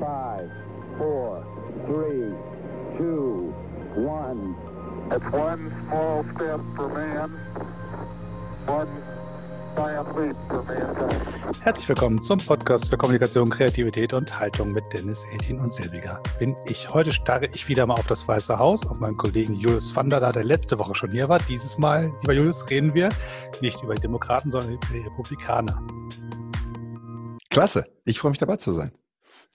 Five, four, three, two, one. It's one small step for man, one giant leap for mankind. Herzlich willkommen zum Podcast für Kommunikation, Kreativität und Haltung mit Dennis Eltin und Selbiger. Bin ich. Heute starre ich wieder mal auf das Weiße Haus, auf meinen Kollegen Julius van der, der letzte Woche schon hier war. Dieses Mal, lieber Julius, reden wir nicht über die Demokraten, sondern über die Republikaner. Klasse, ich freue mich dabei zu sein.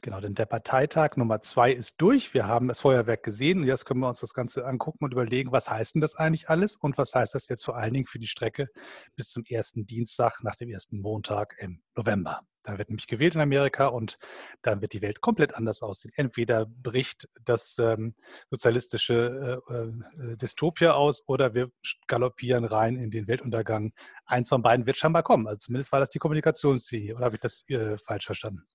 Genau, denn der Parteitag Nummer zwei ist durch. Wir haben das Feuerwerk gesehen und jetzt können wir uns das Ganze angucken und überlegen, was heißt denn das eigentlich alles und was heißt das jetzt vor allen Dingen für die Strecke bis zum ersten Dienstag nach dem ersten Montag im November. Da wird nämlich gewählt in Amerika und dann wird die Welt komplett anders aussehen. Entweder bricht das ähm, sozialistische äh, äh, Dystopia aus oder wir galoppieren rein in den Weltuntergang. Eins von beiden wird scheinbar kommen. Also zumindest war das die Kommunikationsziel. Oder habe ich das äh, falsch verstanden?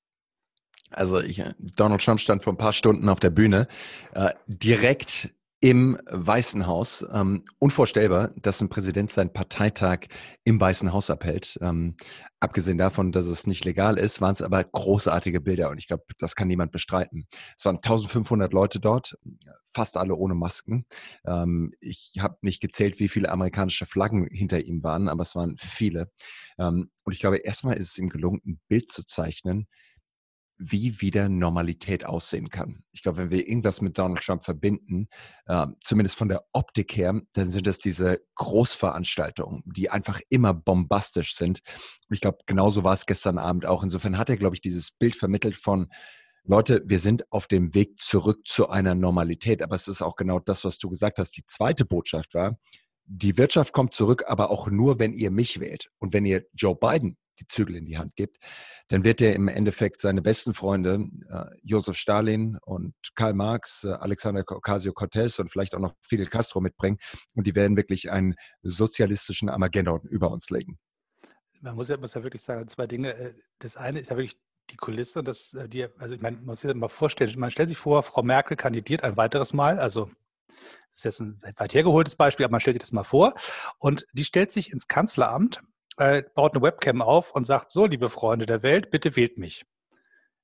Also ich, Donald Trump stand vor ein paar Stunden auf der Bühne, äh, direkt im Weißen Haus. Ähm, unvorstellbar, dass ein Präsident seinen Parteitag im Weißen Haus abhält. Ähm, abgesehen davon, dass es nicht legal ist, waren es aber großartige Bilder und ich glaube, das kann niemand bestreiten. Es waren 1500 Leute dort, fast alle ohne Masken. Ähm, ich habe nicht gezählt, wie viele amerikanische Flaggen hinter ihm waren, aber es waren viele. Ähm, und ich glaube, erstmal ist es ihm gelungen, ein Bild zu zeichnen, wie wieder Normalität aussehen kann. Ich glaube, wenn wir irgendwas mit Donald Trump verbinden, äh, zumindest von der Optik her, dann sind es diese Großveranstaltungen, die einfach immer bombastisch sind. Und ich glaube, genauso war es gestern Abend auch. Insofern hat er, glaube ich, dieses Bild vermittelt von, Leute, wir sind auf dem Weg zurück zu einer Normalität. Aber es ist auch genau das, was du gesagt hast. Die zweite Botschaft war, die Wirtschaft kommt zurück, aber auch nur, wenn ihr mich wählt. Und wenn ihr Joe Biden die Zügel in die Hand gibt, dann wird er im Endeffekt seine besten Freunde, äh, Josef Stalin und Karl Marx, äh, Alexander Ocasio-Cortez und vielleicht auch noch Fidel Castro mitbringen. Und die werden wirklich einen sozialistischen Armageddon über uns legen. Man muss ja, muss ja wirklich sagen, zwei Dinge. Äh, das eine ist ja wirklich die Kulisse, das, äh, die, also ich meine, man muss sich das mal vorstellen, man stellt sich vor, Frau Merkel kandidiert ein weiteres Mal, also das ist jetzt ein weit hergeholtes Beispiel, aber man stellt sich das mal vor. Und die stellt sich ins Kanzleramt äh, baut eine Webcam auf und sagt, so, liebe Freunde der Welt, bitte wählt mich.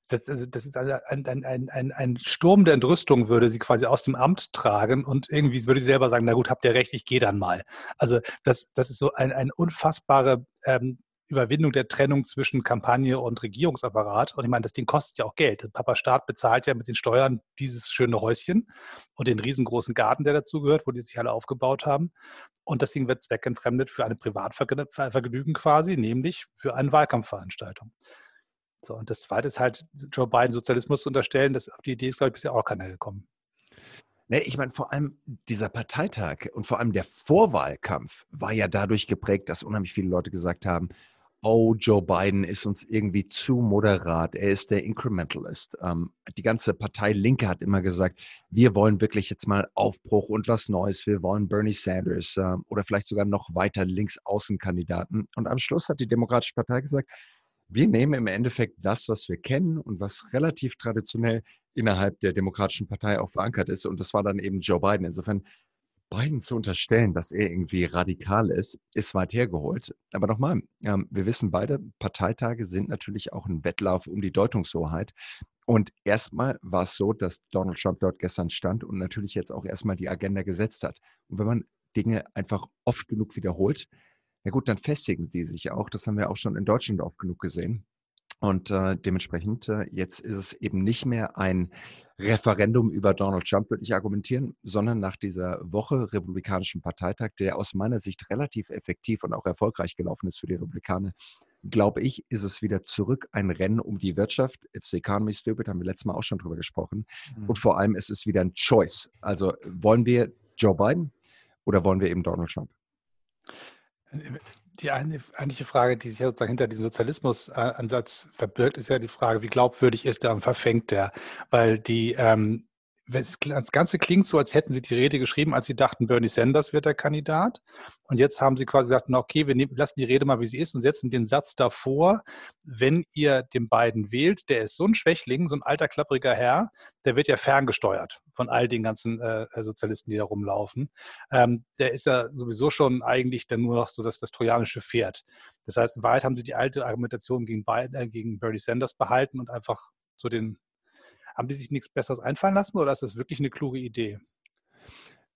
Das, also, das ist ein, ein, ein, ein, Sturm der Entrüstung, würde sie quasi aus dem Amt tragen und irgendwie würde sie selber sagen, na gut, habt ihr recht, ich gehe dann mal. Also das, das ist so ein, ein unfassbare ähm, Überwindung der Trennung zwischen Kampagne und Regierungsapparat. Und ich meine, das Ding kostet ja auch Geld. Papa Staat bezahlt ja mit den Steuern dieses schöne Häuschen und den riesengroßen Garten, der dazugehört, wo die sich alle aufgebaut haben. Und das Ding wird zweckentfremdet für eine Privatvergnügen quasi, nämlich für eine Wahlkampfveranstaltung. So, und das zweite ist halt, Joe Biden Sozialismus zu unterstellen, das auf die Idee ist, glaube ich, bisher auch keiner gekommen. Ne, ich meine, vor allem dieser Parteitag und vor allem der Vorwahlkampf war ja dadurch geprägt, dass unheimlich viele Leute gesagt haben, oh, Joe Biden ist uns irgendwie zu moderat, er ist der Incrementalist. Ähm, die ganze Partei Linke hat immer gesagt, wir wollen wirklich jetzt mal Aufbruch und was Neues, wir wollen Bernie Sanders äh, oder vielleicht sogar noch weiter Linksaußenkandidaten. Und am Schluss hat die Demokratische Partei gesagt, wir nehmen im Endeffekt das, was wir kennen und was relativ traditionell innerhalb der Demokratischen Partei auch verankert ist. Und das war dann eben Joe Biden. Insofern Biden zu unterstellen, dass er irgendwie radikal ist, ist weit hergeholt. Aber nochmal, ähm, wir wissen beide, Parteitage sind natürlich auch ein Wettlauf um die Deutungshoheit. Und erstmal war es so, dass Donald Trump dort gestern stand und natürlich jetzt auch erstmal die Agenda gesetzt hat. Und wenn man Dinge einfach oft genug wiederholt, ja gut, dann festigen sie sich auch. Das haben wir auch schon in Deutschland oft genug gesehen. Und äh, dementsprechend, äh, jetzt ist es eben nicht mehr ein Referendum über Donald Trump, würde ich argumentieren, sondern nach dieser Woche Republikanischen Parteitag, der aus meiner Sicht relativ effektiv und auch erfolgreich gelaufen ist für die Republikaner, glaube ich, ist es wieder zurück ein Rennen um die Wirtschaft. It's the economy stupid, haben wir letztes Mal auch schon drüber gesprochen. Mhm. Und vor allem ist es wieder ein Choice. Also wollen wir Joe Biden oder wollen wir eben Donald Trump? Die eine, eigentliche Frage, die sich sozusagen hinter diesem Sozialismusansatz verbirgt, ist ja die Frage, wie glaubwürdig ist der und verfängt der? Weil die ähm, das Ganze klingt so, als hätten Sie die Rede geschrieben, als Sie dachten, Bernie Sanders wird der Kandidat. Und jetzt haben Sie quasi gesagt, okay, wir lassen die Rede mal, wie sie ist und setzen den Satz davor, wenn ihr den beiden wählt, der ist so ein Schwächling, so ein alter, klappriger Herr, der wird ja ferngesteuert von all den ganzen äh, Sozialisten, die da rumlaufen. Ähm, der ist ja sowieso schon eigentlich dann nur noch so das, das trojanische Pferd. Das heißt, in Wahrheit haben Sie die alte Argumentation gegen, Biden, äh, gegen Bernie Sanders behalten und einfach so den Haben die sich nichts Besseres einfallen lassen oder ist das wirklich eine kluge Idee?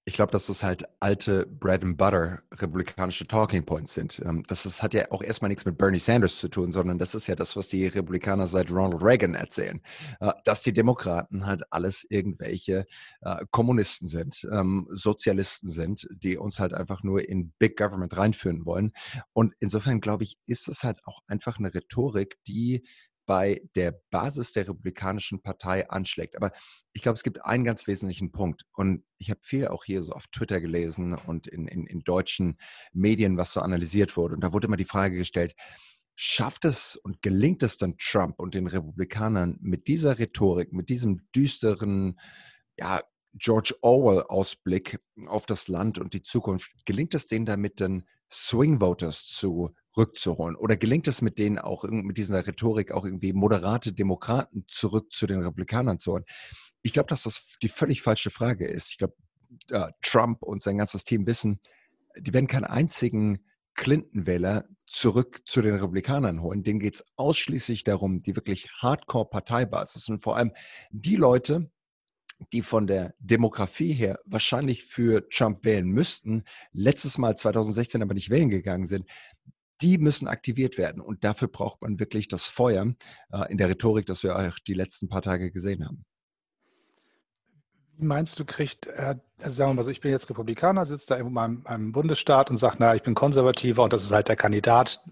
Ich glaube, dass das halt alte Bread and Butter republikanische Talking Points sind. Ähm, das ist, hat ja auch erstmal nichts mit Bernie Sanders zu tun, sondern das ist ja das, was die Republikaner seit Ronald Reagan erzählen. Äh, dass die Demokraten halt alles irgendwelche äh, Kommunisten sind, ähm, Sozialisten sind, die uns halt einfach nur in Big Government reinführen wollen. Und insofern glaube ich, ist es halt auch einfach eine Rhetorik, die bei der Basis der Republikanischen Partei anschlägt. Aber ich glaube, es gibt einen ganz wesentlichen Punkt. Und ich habe viel auch hier so auf Twitter gelesen und in, in, in deutschen Medien, was so analysiert wurde. Und da wurde immer die Frage gestellt, schafft es und gelingt es dann Trump und den Republikanern mit dieser Rhetorik, mit diesem düsteren, ja, George Orwell-Ausblick auf das Land und die Zukunft, gelingt es denen damit dann Swing Voters zu rückzuholen? Oder gelingt es mit denen auch mit dieser Rhetorik auch irgendwie moderate Demokraten zurück zu den Republikanern zu holen? Ich glaube, dass das die völlig falsche Frage ist. Ich glaube, äh, Trump und sein ganzes Team wissen, die werden keinen einzigen Clinton-Wähler zurück zu den Republikanern holen. Denen geht es ausschließlich darum, die wirklich Hardcore-Parteibasis und vor allem die Leute, die von der Demografie her wahrscheinlich für Trump wählen müssten, letztes Mal 2016 aber nicht wählen gegangen sind, die müssen aktiviert werden. Und dafür braucht man wirklich das Feuer äh, in der Rhetorik, das wir auch die letzten paar Tage gesehen haben. Wie meinst du, kriegt, äh, also sagen wir mal so, ich bin jetzt Republikaner, sitze da in meinem, meinem Bundesstaat und sage, naja, ich bin Konservativer und das ist halt der Kandidat,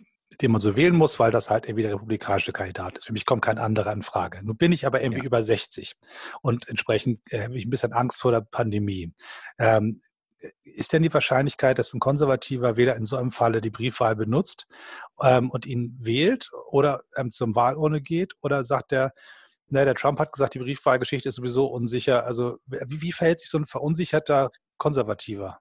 den man so wählen muss, weil das halt irgendwie der republikanische Kandidat ist. Für mich kommt kein anderer in Frage. Nun bin ich aber irgendwie ja. über 60 und entsprechend äh, habe ich ein bisschen Angst vor der Pandemie. Ähm, ist denn die Wahrscheinlichkeit, dass ein konservativer Wähler in so einem Falle die Briefwahl benutzt ähm, und ihn wählt oder ähm, zum Wahlurne geht? Oder sagt der, na, der Trump hat gesagt, die Briefwahlgeschichte ist sowieso unsicher. Also wie, wie verhält sich so ein verunsicherter Konservativer?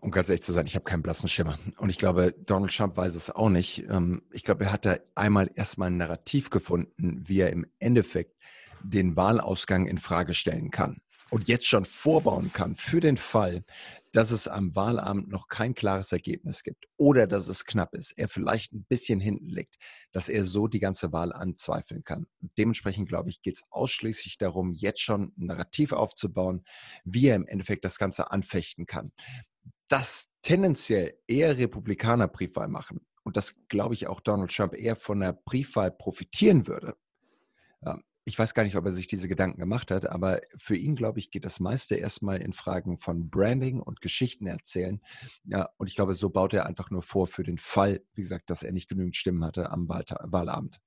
Um ganz ehrlich zu sein, ich habe keinen blassen Schimmer. Und ich glaube, Donald Trump weiß es auch nicht. Ähm, ich glaube, er hat da einmal erstmal ein Narrativ gefunden, wie er im Endeffekt den Wahlausgang in Frage stellen kann und jetzt schon vorbauen kann für den Fall, dass es am Wahlabend noch kein klares Ergebnis gibt oder dass es knapp ist, er vielleicht ein bisschen hinten liegt, dass er so die ganze Wahl anzweifeln kann. Und dementsprechend, glaube ich, geht es ausschließlich darum, jetzt schon ein Narrativ aufzubauen, wie er im Endeffekt das Ganze anfechten kann. Dass tendenziell eher Republikaner Briefwahl machen und das, glaube ich, auch Donald Trump eher von der Briefwahl profitieren würde, ich weiß gar nicht, ob er sich diese Gedanken gemacht hat, aber für ihn, glaube ich, geht das meiste erstmal in Fragen von Branding und Geschichten erzählen. Ja, und ich glaube, so baut er einfach nur vor für den Fall, wie gesagt, dass er nicht genügend Stimmen hatte am Wahl Wahlabend.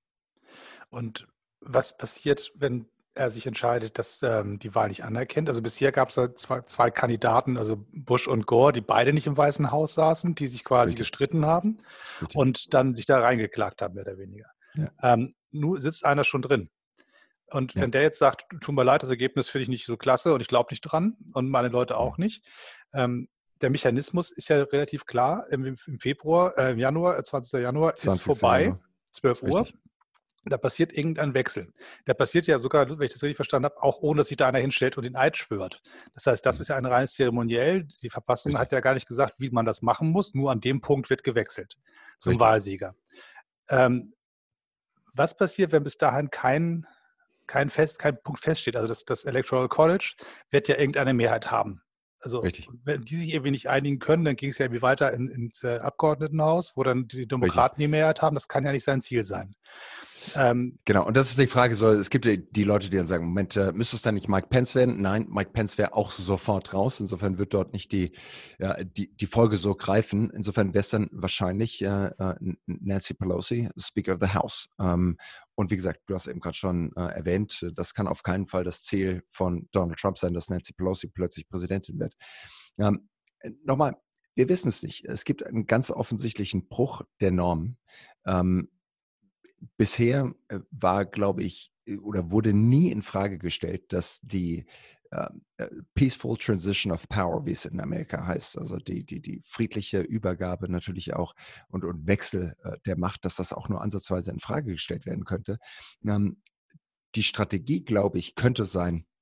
Und was passiert, wenn er sich entscheidet, dass ähm, die Wahl nicht anerkennt. Also bisher gab es ja zwei, zwei, Kandidaten, also Bush und Gore, die beide nicht im Weißen Haus saßen, die sich quasi Richtig. gestritten haben Richtig. und dann sich da reingeklagt haben, mehr oder weniger. Ja. Ähm, nun sitzt einer schon drin. Und ja. wenn der jetzt sagt, tut mir leid, das Ergebnis finde ich nicht so klasse und ich glaube nicht dran und meine Leute auch nicht, ähm, der Mechanismus ist ja relativ klar. Im, im Februar, äh, im Januar, 20. Äh, Januar 20. ist vorbei, Januar. 12 Uhr. Richtig. Da passiert irgendein Wechsel. Der passiert ja sogar, wenn ich das richtig verstanden habe, auch ohne, dass sich da einer hinstellt und den Eid schwört. Das heißt, das mhm. ist ja ein reines Zeremoniell. Die Verfassung richtig. hat ja gar nicht gesagt, wie man das machen muss. Nur an dem Punkt wird gewechselt zum richtig. Wahlsieger. Ähm, was passiert, wenn bis dahin kein kein, Fest, kein Punkt feststeht. Also das, das Electoral College wird ja irgendeine Mehrheit haben. Also Richtig. wenn die sich irgendwie nicht einigen können, dann ging es ja irgendwie weiter in, ins äh, Abgeordnetenhaus, wo dann die Demokraten Richtig. die Mehrheit haben. Das kann ja nicht sein Ziel sein. Ähm, genau, und das ist die Frage, so, es gibt die Leute, die dann sagen, Moment, äh, müsste es dann nicht Mike Pence werden? Nein, Mike Pence wäre auch sofort raus. Insofern wird dort nicht die, ja, die, die Folge so greifen. Insofern wäre es dann wahrscheinlich äh, äh, Nancy Pelosi, Speaker of the House. Ähm, und wie gesagt, du hast eben gerade schon äh, erwähnt, das kann auf keinen Fall das Ziel von Donald Trump sein, dass Nancy Pelosi plötzlich Präsidentin wird. Ähm, Nochmal, wir wissen es nicht. Es gibt einen ganz offensichtlichen Bruch der Normen. Ähm, bisher äh, war, glaube ich, äh, oder wurde nie in Frage gestellt, dass die uh, Peaceful Transition of Power, wie es in Amerika heißt, also die, die, die friedliche Übergabe natürlich auch und, und Wechsel der Macht, dass das auch nur ansatzweise in Frage gestellt werden könnte. Ähm, die Strategie, glaube ich, könnte sein, äh,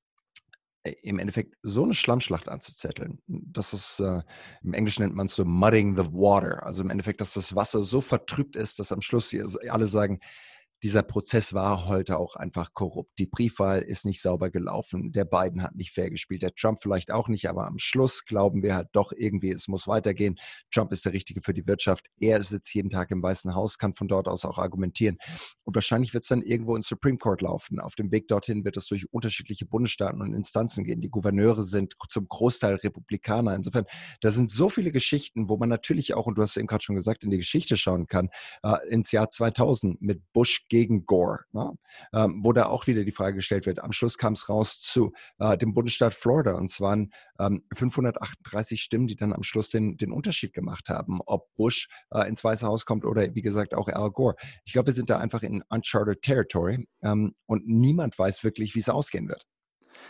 im Endeffekt so eine Schlammschlacht anzuzetteln. Das ist, äh, im Englischen nennt man es so mudding the water. Also im Endeffekt, dass das Wasser so vertrübt ist, dass am Schluss alle sagen, dieser Prozess war heute auch einfach korrupt. Die Briefwahl ist nicht sauber gelaufen. Der Biden hat nicht fair gespielt. Der Trump vielleicht auch nicht, aber am Schluss glauben wir halt doch irgendwie, es muss weitergehen. Trump ist der Richtige für die Wirtschaft. Er sitzt jeden Tag im Weißen Haus, kann von dort aus auch argumentieren. Und wahrscheinlich wird es dann irgendwo ins Supreme Court laufen. Auf dem Weg dorthin wird es durch unterschiedliche Bundesstaaten und Instanzen gehen. Die Gouverneure sind zum Großteil Republikaner. Insofern, da sind so viele Geschichten, wo man natürlich auch, und du hast es eben gerade schon gesagt, in die Geschichte schauen kann, äh, ins Jahr 2000 mit Bush gegen Gore, ne? ähm, wo da auch wieder die Frage gestellt wird. Am Schluss kam es raus zu äh, dem Bundesstaat Florida und es waren ähm, 538 Stimmen, die dann am Schluss den, den Unterschied gemacht haben, ob Bush äh, ins Weiße Haus kommt oder wie gesagt auch Al Gore. Ich glaube, wir sind da einfach in uncharted territory ähm, und niemand weiß wirklich, wie es ausgehen wird.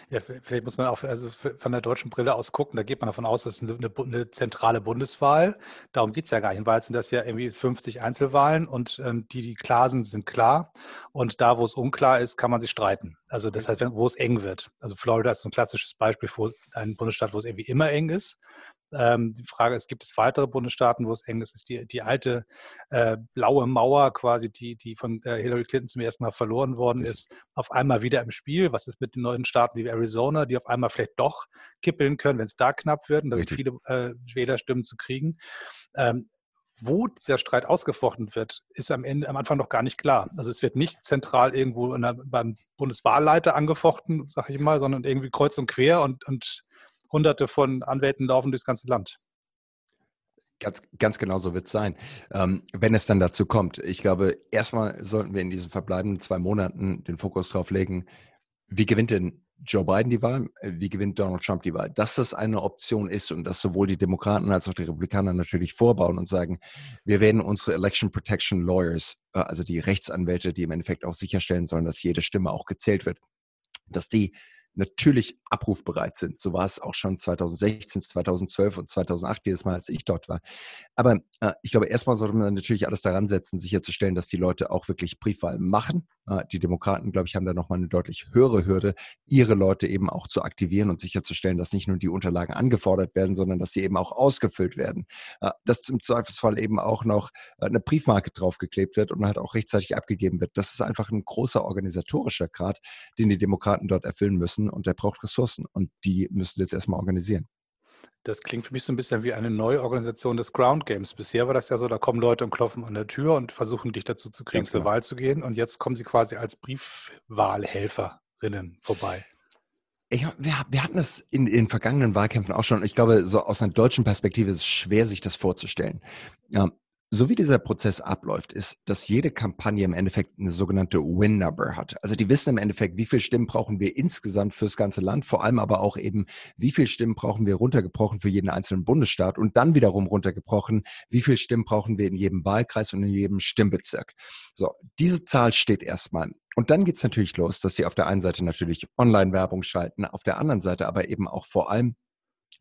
Ja, vielleicht muss man auch also von der deutschen Brille aus gucken. Da geht man davon aus, das ist eine, eine zentrale Bundeswahl. Darum geht es ja gar nicht. In Wahrheit sind das ja irgendwie 50 Einzelwahlen und ähm, die, die klar sind, sind klar. Und da, wo es unklar ist, kann man sich streiten. Also das heißt, wo es eng wird. Also Florida ist ein klassisches Beispiel für einen Bundesstaat, wo es irgendwie immer eng ist. Ähm, die Frage ist, gibt es weitere Bundesstaaten, wo es eng ist? Ist die, die alte äh, blaue Mauer quasi, die, die von äh, Hillary Clinton zum ersten Mal verloren worden ist, auf einmal wieder im Spiel? Was ist mit den neuen Staaten wie Arizona, die auf einmal vielleicht doch kippeln können, wenn es da knapp wird und da sind viele äh, Wählerstimmen zu kriegen? Ähm, wo dieser Streit ausgefochten wird, ist am Ende am Anfang noch gar nicht klar. Also es wird nicht zentral irgendwo der, beim Bundeswahlleiter angefochten, sage ich mal, sondern irgendwie kreuz und quer und, und hunderte von Anwälten laufen durchs ganze Land. Ganz, ganz genau so wird es sein, ähm, wenn es dann dazu kommt. Ich glaube, erstmal sollten wir in diesen verbleibenden zwei Monaten den Fokus darauf legen, wie gewinnt denn Joe Biden die Wahl, wie gewinnt Donald Trump die Wahl. Dass das eine Option ist und dass sowohl die Demokraten als auch die Republikaner natürlich vorbauen und sagen, wir werden unsere Election Protection Lawyers, äh, also die Rechtsanwälte, die im Endeffekt auch sicherstellen sollen, dass jede Stimme auch gezählt wird, dass die natürlich abrufbereit sind. So war es auch schon 2016, 2012 und 2008, jedes Mal, als ich dort war. Aber äh, ich glaube, erstmal sollte man natürlich alles daran setzen, sicherzustellen, dass die Leute auch wirklich Briefwahlen machen. Äh, die Demokraten, glaube ich, haben da nochmal eine deutlich höhere Hürde, ihre Leute eben auch zu aktivieren und sicherzustellen, dass nicht nur die Unterlagen angefordert werden, sondern dass sie eben auch ausgefüllt werden. Äh, dass zum Zweifelsfall eben auch noch äh, eine Briefmarke draufgeklebt wird und halt auch rechtzeitig abgegeben wird. Das ist einfach ein großer organisatorischer Grad, den die Demokraten dort erfüllen müssen und der braucht Ressourcen und die müssen sie jetzt erstmal organisieren. Das klingt für mich so ein bisschen wie eine neue Organisation des Ground Games. Bisher war das ja so, da kommen Leute und klopfen an der Tür und versuchen dich dazu zu kriegen, Ganz zur genau. Wahl zu gehen. Und jetzt kommen sie quasi als Briefwahlhelferinnen vorbei. Ich, wir, wir, hatten das in, in vergangenen Wahlkämpfen auch schon. Ich glaube, so aus einer deutschen Perspektive ist es schwer, sich das vorzustellen. Ja, so wie dieser Prozess abläuft, ist, dass jede Kampagne im Endeffekt eine sogenannte Win-Number hat. Also die wissen im Endeffekt, wie viele Stimmen brauchen wir insgesamt fürs ganze Land, vor allem aber auch eben, wie viele Stimmen brauchen wir runtergebrochen für jeden einzelnen Bundesstaat und dann wiederum runtergebrochen, wie viele Stimmen brauchen wir in jedem Wahlkreis und in jedem Stimmbezirk. So, diese Zahl steht erstmal. Und dann geht's natürlich los, dass sie auf der einen Seite natürlich Online-Werbung schalten, auf der anderen Seite aber eben auch vor allem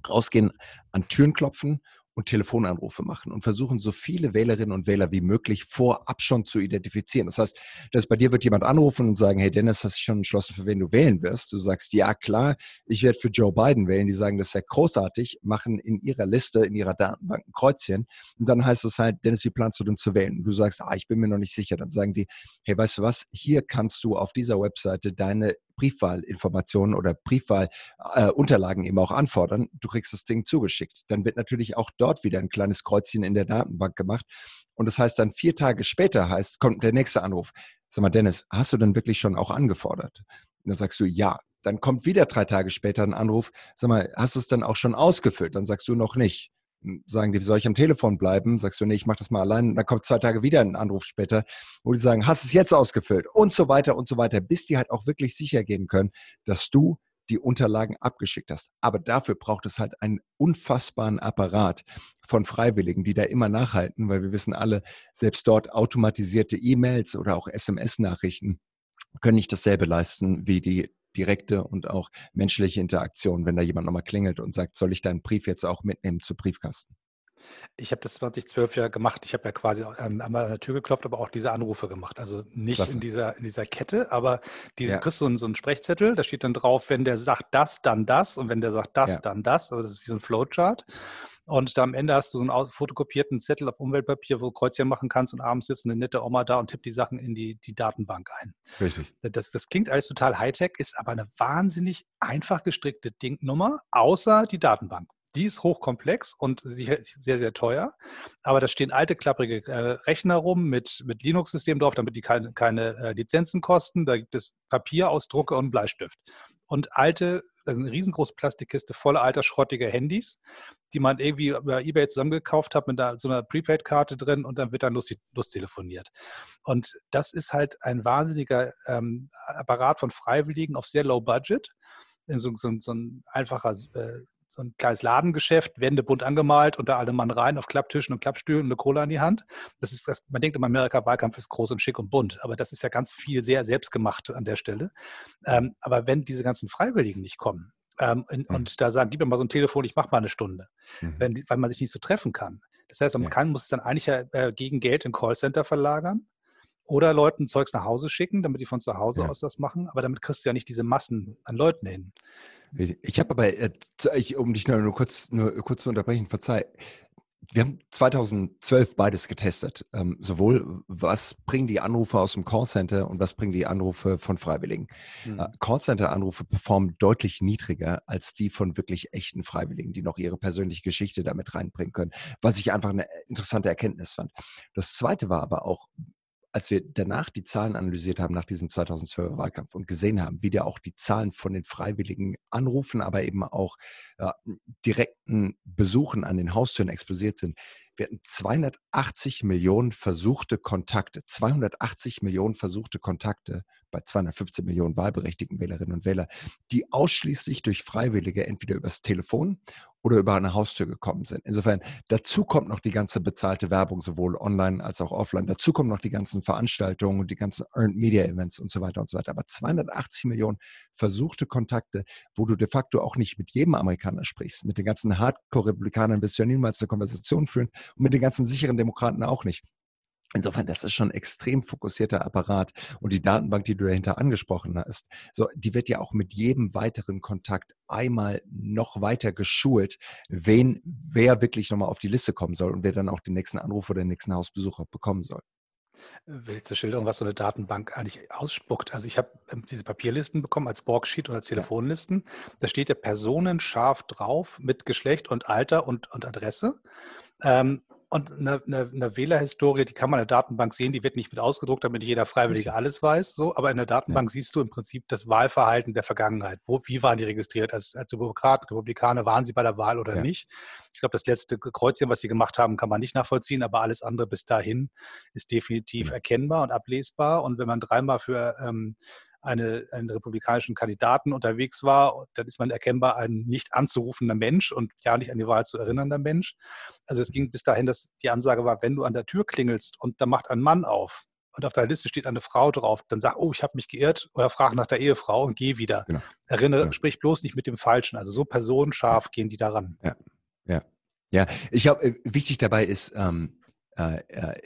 rausgehen, an Türen klopfen und Telefonanrufe machen und versuchen, so viele Wählerinnen und Wähler wie möglich vorab schon zu identifizieren. Das heißt, dass bei dir wird jemand anrufen und sagen, hey Dennis, hast du schon entschlossen, für wen du wählen wirst? Du sagst, ja klar, ich werde für Joe Biden wählen. Die sagen, das ist ja großartig, machen in ihrer Liste, in ihrer Datenbank ein Kreuzchen. Und dann heißt es halt, Dennis, wie planst du denn zu wählen? Und du sagst, ah, ich bin mir noch nicht sicher. Dann sagen die, hey, weißt du was, hier kannst du auf dieser Webseite deine Briefwahlinformationen oder Briefwahlunterlagen äh, eben auch anfordern. Du kriegst das Ding zugeschickt. Dann wird natürlich auch dort wieder ein kleines Kreuzchen in der Datenbank gemacht. Und das heißt dann vier Tage später heißt, kommt der nächste Anruf. Sag mal, Dennis, hast du denn wirklich schon auch angefordert? Und dann sagst du, ja. Dann kommt wieder drei Tage später ein Anruf. Sag mal, hast du es dann auch schon ausgefüllt? Dann sagst du noch nicht sagen die, soll ich am Telefon bleiben? Sagst du, nee, ich mache das mal allein. Und dann kommt zwei Tage wieder ein Anruf später, wo die sagen, hast es jetzt ausgefüllt? Und so weiter und so weiter, bis die halt auch wirklich sicher gehen können, dass du die Unterlagen abgeschickt hast. Aber dafür braucht es halt einen unfassbaren Apparat von Freiwilligen, die da immer nachhalten, weil wir wissen alle, selbst dort automatisierte E-Mails oder auch SMS-Nachrichten können nicht dasselbe leisten wie die direkte und auch menschliche Interaktion, wenn da jemand nochmal klingelt und sagt, soll ich deinen Brief jetzt auch mitnehmen zu Briefkasten? Ich habe das 2012 ja gemacht. Ich habe ja quasi ähm, einmal an der Tür geklopft, aber auch diese Anrufe gemacht. Also nicht in dieser, in dieser Kette, aber diese, ja. kriegst so einen, so einen Sprechzettel, da steht dann drauf, wenn der sagt das, dann das und wenn der sagt das, ja. dann das. Also das ist wie so ein Flowchart. Und da am Ende hast du so einen fotokopierten Zettel auf Umweltpapier, wo du Kreuzchen machen kannst und abends sitzt eine nette Oma da und tippt die Sachen in die, die Datenbank ein. Richtig. Das, das klingt alles total Hightech, ist aber eine wahnsinnig einfach gestrickte Dingnummer, außer die Datenbank. Die ist hochkomplex und sehr, sehr teuer. Aber da stehen alte, klapprige äh, Rechner rum mit, mit Linux-System drauf, damit die keine, keine äh, Lizenzen kosten. Da gibt es Papierausdrucke und Bleistift. Und alte, also eine riesengroße Plastikkiste voller alter, schrottiger Handys, die man irgendwie über Ebay zusammengekauft hat mit da, so einer Prepaid-Karte drin und dann wird dann lustig, lust telefoniert. Und das ist halt ein wahnsinniger ähm, Apparat von Freiwilligen auf sehr low budget. So, so, so ein einfacher äh, so ein kleines Ladengeschäft, Wände bunt angemalt und da alle Mann rein auf Klapptischen und Klappstühlen und eine Cola in die Hand. Das ist das, man denkt immer, Amerika-Wahlkampf ist groß und schick und bunt, aber das ist ja ganz viel sehr selbstgemacht an der Stelle. Ähm, aber wenn diese ganzen Freiwilligen nicht kommen ähm, in, mhm. und da sagen, gib mir mal so ein Telefon, ich mache mal eine Stunde, mhm. wenn, weil man sich nicht so treffen kann. Das heißt, man ja. kann, muss es dann eigentlich ja, äh, gegen Geld in Callcenter verlagern oder Leuten Zeugs nach Hause schicken, damit die von zu Hause ja. aus das machen. Aber damit kriegst du ja nicht diese Massen an Leuten hin. Ich habe aber, äh, ich, um dich nur, nur, kurz, nur kurz zu unterbrechen, verzeih. Wir haben 2012 beides getestet. Ähm, sowohl, was bringen die Anrufe aus dem Callcenter und was bringen die Anrufe von Freiwilligen. Mhm. Äh, Callcenter-Anrufe performen deutlich niedriger als die von wirklich echten Freiwilligen, die noch ihre persönliche Geschichte damit reinbringen können, was ich einfach eine interessante Erkenntnis fand. Das zweite war aber auch, als wir danach die Zahlen analysiert haben nach diesem 2012er Wahlkampf und gesehen haben, wie da auch die Zahlen von den freiwilligen Anrufen, aber eben auch äh, direkten Besuchen an den Haustüren explosiert sind, wir hatten 280 Millionen versuchte Kontakte, 280 Millionen versuchte Kontakte bei 215 Millionen wahlberechtigten Wählerinnen und Wähler, die ausschließlich durch Freiwillige entweder übers Telefon oder über eine Haustür gekommen sind. Insofern, dazu kommt noch die ganze bezahlte Werbung, sowohl online als auch offline. Dazu kommen noch die ganzen Veranstaltungen und die ganzen Earned Media Events und so weiter und so weiter. Aber 280 Millionen versuchte Kontakte, wo du de facto auch nicht mit jedem Amerikaner sprichst. Mit den ganzen Hardcore-Republikanern wirst du ja niemals eine Konversation führen und mit den ganzen sicheren Demokraten auch nicht. Insofern, das ist schon ein extrem fokussierter Apparat. Und die Datenbank, die du dahinter angesprochen hast, so, die wird ja auch mit jedem weiteren Kontakt einmal noch weiter geschult, wen, wer wirklich nochmal auf die Liste kommen soll und wer dann auch den nächsten Anruf oder den nächsten Hausbesucher bekommen soll. Will zur Schilderung, was so eine Datenbank eigentlich ausspuckt. Also ich habe ähm, diese Papierlisten bekommen als Borgsheet oder als Telefonlisten. Da steht ja personenscharf drauf mit Geschlecht und Alter und, und Adresse. Ähm, und eine, eine, eine Wählerhistorie, die kann man in der Datenbank sehen, die wird nicht mit ausgedruckt, damit jeder Freiwillige alles weiß. So, aber in der Datenbank ja. siehst du im Prinzip das Wahlverhalten der Vergangenheit. Wo, wie waren die registriert? Als, als Demokraten, Republikaner, waren sie bei der Wahl oder ja. nicht? Ich glaube, das letzte Kreuzchen, was sie gemacht haben, kann man nicht nachvollziehen, aber alles andere bis dahin ist definitiv ja. erkennbar und ablesbar. Und wenn man dreimal für ähm, eine, einen republikanischen Kandidaten unterwegs war, dann ist man erkennbar ein nicht anzurufender Mensch und ja nicht an die Wahl zu erinnernder Mensch. Also es ging bis dahin, dass die Ansage war, wenn du an der Tür klingelst und da macht ein Mann auf und auf der Liste steht eine Frau drauf, dann sag, oh, ich habe mich geirrt oder frag nach der Ehefrau und geh wieder. Genau. Erinnere, ja. sprich bloß nicht mit dem Falschen. Also so personenscharf ja. gehen die daran. Ja, ja. Ja, ich glaube, äh, wichtig dabei ist, ähm, äh, äh,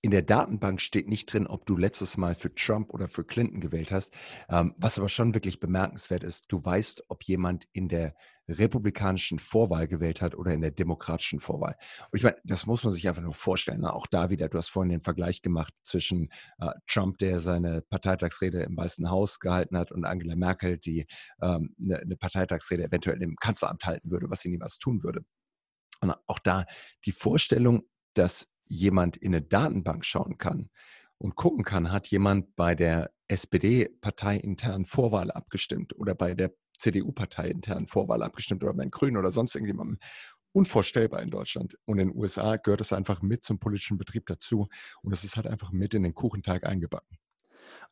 in der Datenbank steht nicht drin, ob du letztes Mal für Trump oder für Clinton gewählt hast. Ähm, was aber schon wirklich bemerkenswert ist, du weißt, ob jemand in der republikanischen Vorwahl gewählt hat oder in der demokratischen Vorwahl. Und ich meine, das muss man sich einfach nur vorstellen. Ne? Auch da wieder, du hast vorhin den Vergleich gemacht zwischen äh, Trump, der seine Parteitagsrede im Weißen Haus gehalten hat, und Angela Merkel, die ähm, eine, eine Parteitagsrede eventuell im Kanzleramt halten würde, was sie niemals tun würde. Und auch da die Vorstellung, dass jemand in eine Datenbank schauen kann und gucken kann, hat jemand bei der SPD-parteiinternen Vorwahl abgestimmt oder bei der CDU-parteiinternen Vorwahl abgestimmt oder bei den Grünen oder sonst irgendjemandem. Unvorstellbar in Deutschland. Und in den USA gehört es einfach mit zum politischen Betrieb dazu. Und es ist halt einfach mit in den Kuchenteig eingebacken.